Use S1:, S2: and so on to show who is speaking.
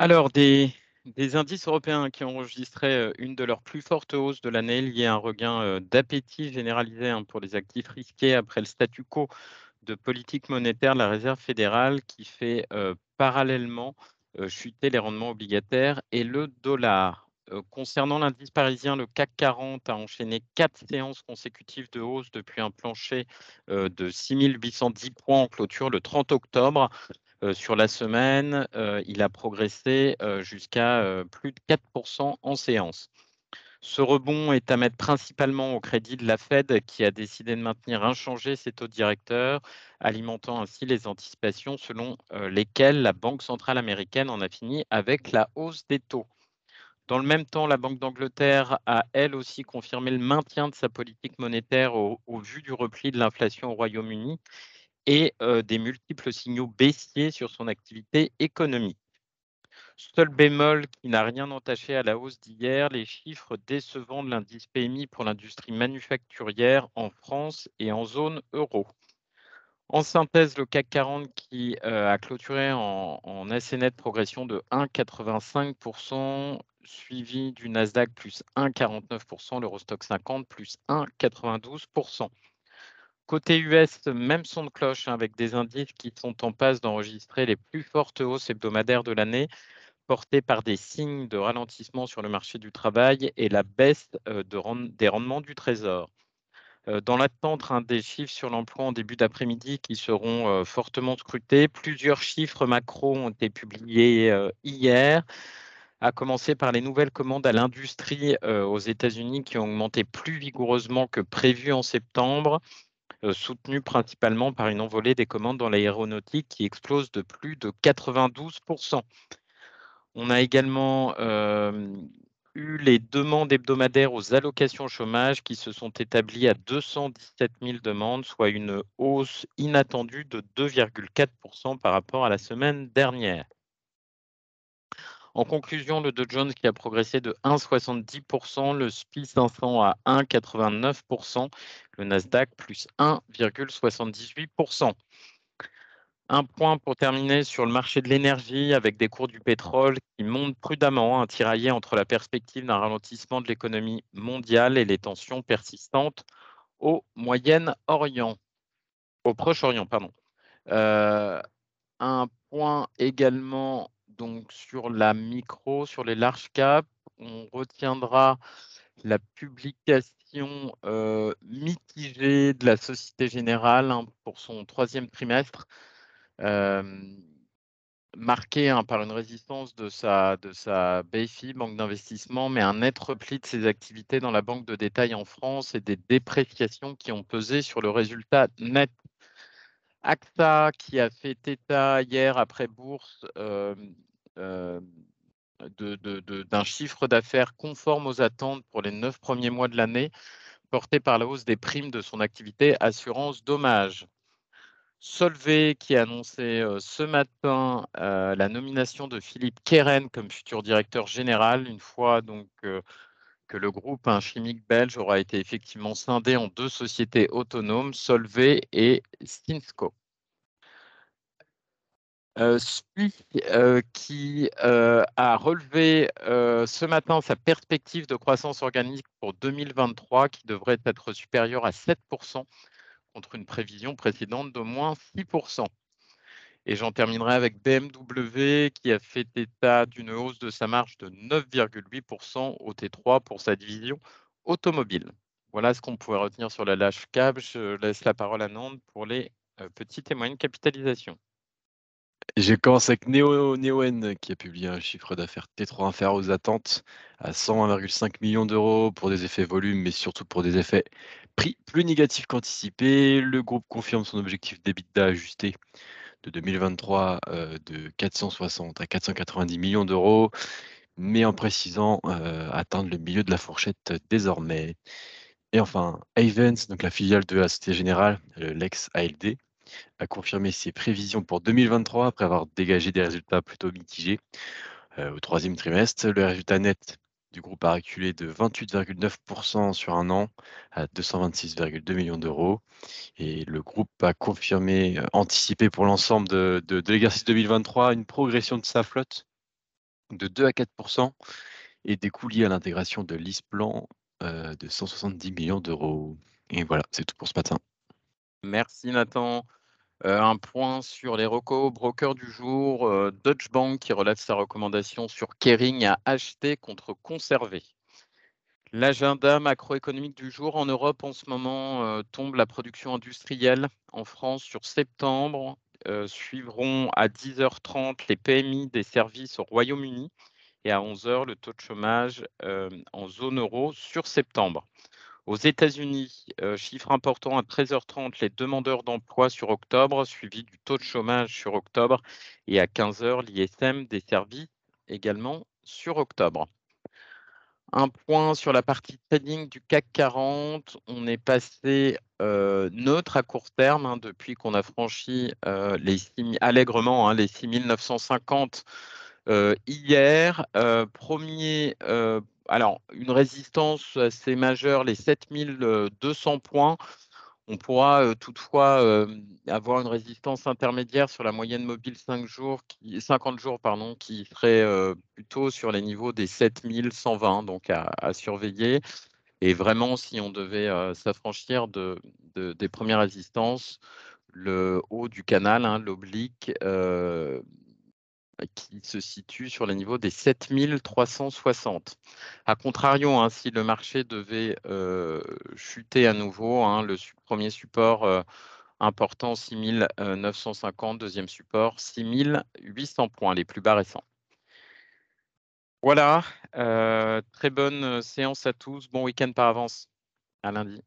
S1: Alors, des, indices européens qui ont enregistré euh, une de leurs plus fortes hausses de l'année liée à un regain euh, d'appétit généralisé hein, pour les actifs risqués après le statu quo de politique monétaire de la Réserve fédérale qui fait euh, parallèlement chuter les rendements obligataires et le dollar. Concernant l'indice parisien, le CAC 40 a enchaîné quatre séances consécutives de hausse depuis un plancher de 6810 points en clôture le 30 octobre. Sur la semaine, il a progressé jusqu'à plus de 4% en séance. Ce rebond est à mettre principalement au crédit de la Fed qui a décidé de maintenir inchangés ses taux directeurs, alimentant ainsi les anticipations selon lesquelles la Banque centrale américaine en a fini avec la hausse des taux. Dans le même temps, la Banque d'Angleterre a elle aussi confirmé le maintien de sa politique monétaire au, au vu du repli de l'inflation au Royaume-Uni et euh, des multiples signaux baissiers sur son activité économique. Seul bémol qui n'a rien entaché à la hausse d'hier, les chiffres décevants de l'indice PMI pour l'industrie manufacturière en France et en zone euro. En synthèse, le CAC 40 qui euh, a clôturé en, en assez nette progression de 1,85%, suivi du Nasdaq plus 1,49%, l'Eurostock 50 plus 1,92%. Côté US, même son de cloche hein, avec des indices qui sont en passe d'enregistrer les plus fortes hausses hebdomadaires de l'année, portées par des signes de ralentissement sur le marché du travail et la baisse euh, des rendements du Trésor. Euh, dans l'attente hein, des chiffres sur l'emploi en début d'après-midi qui seront euh, fortement scrutés, plusieurs chiffres macro ont été publiés hier à commencer par les nouvelles commandes à l'industrie aux États-Unis qui ont augmenté plus vigoureusement que prévu en septembre, euh, soutenues principalement par une envolée des commandes dans l'aéronautique qui explose de plus de 92%. On a également euh, eu les demandes hebdomadaires aux allocations chômage qui se sont établies à 217 000 demandes, soit une hausse inattendue de 2,4% par rapport à la semaine dernière. En conclusion, le Dow Jones qui a progressé de 1,70%, le SPI 500 à 1,89%, le Nasdaq plus 1,78%. Un point pour terminer sur le marché de l'énergie avec des cours du pétrole qui montent prudemment, un tiraillé entre la perspective d'un ralentissement de l'économie mondiale et les tensions persistantes au Moyen-Orient, au Proche-Orient, pardon. Euh, un point également donc sur la micro, sur les large caps, on retiendra la publication mitigée de la Société Générale hein, pour son troisième trimestre, euh, marqué hein, par une résistance de sa, de sa BFI, banque d'investissement, mais un net repli de ses activités dans la banque de détail en France et des dépréciations qui ont pesé sur le résultat net. AXA qui a fait état hier après bourse d'un de, de, chiffre d'affaires conforme aux attentes pour les neuf premiers mois de l'année, porté par la hausse des primes de son activité assurance dommage. Solvay qui a annoncé euh, ce matin euh, la nomination de Philippe Keren comme futur directeur général, une fois donc euh, que le groupe un chimique belge aura été effectivement scindé en deux sociétés autonomes, Solvay et Stinsco. Euh, SPI euh, qui euh, a relevé ce matin sa perspective de croissance organique pour 2023 qui devrait être supérieure à 7% contre une prévision précédente d'au moins 6%. Et j'en terminerai avec BMW qui a fait état d'une hausse de sa marge de 9,8% au T3 pour sa division automobile. Voilà ce qu'on pouvait retenir sur la lâche. Je laisse la parole à Nantes pour les euh, petites et moyennes
S2: Je commence avec Neo, Neoen qui a publié un chiffre d'affaires T3 inférieur aux attentes à 101,5 millions d'euros pour des effets volume, mais surtout pour des effets prix plus négatifs qu'anticipés. Le groupe confirme son objectif d'EBITDA ajusté de 2023 euh, de 460 à 490 millions d'euros, mais en précisant euh, atteindre le milieu de la fourchette désormais. Et enfin, Avens, donc la filiale de la Société Générale, l'ex ALD, a confirmé ses prévisions pour 2023 après avoir dégagé des résultats plutôt mitigés euh, au troisième trimestre. Le résultat net du groupe a reculé de 28,9% sur un an à 226,2 millions d'euros. Et le groupe a confirmé, euh, anticipé pour l'ensemble de, l'exercice 2023 une progression de sa flotte de 2 à 4% et des coûts liés à l'intégration de LeasePlan euh, de 170 millions d'euros. Et voilà, c'est tout pour ce matin.
S1: Merci Nathan. Euh, un point sur les recos broker du jour. Euh, Deutsche Bank qui relève sa recommandation sur Kering à acheter contre conserver. L'agenda macroéconomique du jour en Europe en ce moment tombe la production industrielle en France sur septembre. suivront à 10h30 les PMI des services au Royaume-Uni et à 11h le taux de chômage en zone euro sur septembre. Aux États-Unis, chiffre important à 13h30, les demandeurs d'emploi sur octobre, suivi du taux de chômage sur octobre, et à 15h, l'ISM des services également sur octobre. Un point sur la partie trading du CAC 40. On est passé euh, neutre à court terme hein, depuis qu'on a franchi euh, les allègrement hein, les 6950 euh, hier. premier, alors une résistance assez majeure, les 7200 points. On pourra toutefois avoir une résistance intermédiaire sur la moyenne mobile 5 jours, qui, 50 jours, pardon, qui serait plutôt sur les niveaux des 7120, donc à, surveiller. Et vraiment, si on devait s'affranchir de, des premières résistances, le haut du canal, hein, l'oblique, qui se situe sur les niveaux des 7360. A contrario, hein, si le marché devait euh, chuter à nouveau, hein, le premier support euh, important 6950, deuxième support 6800 points, les plus bas récents. Voilà, euh, très bonne séance à tous, bon week-end par avance, à lundi.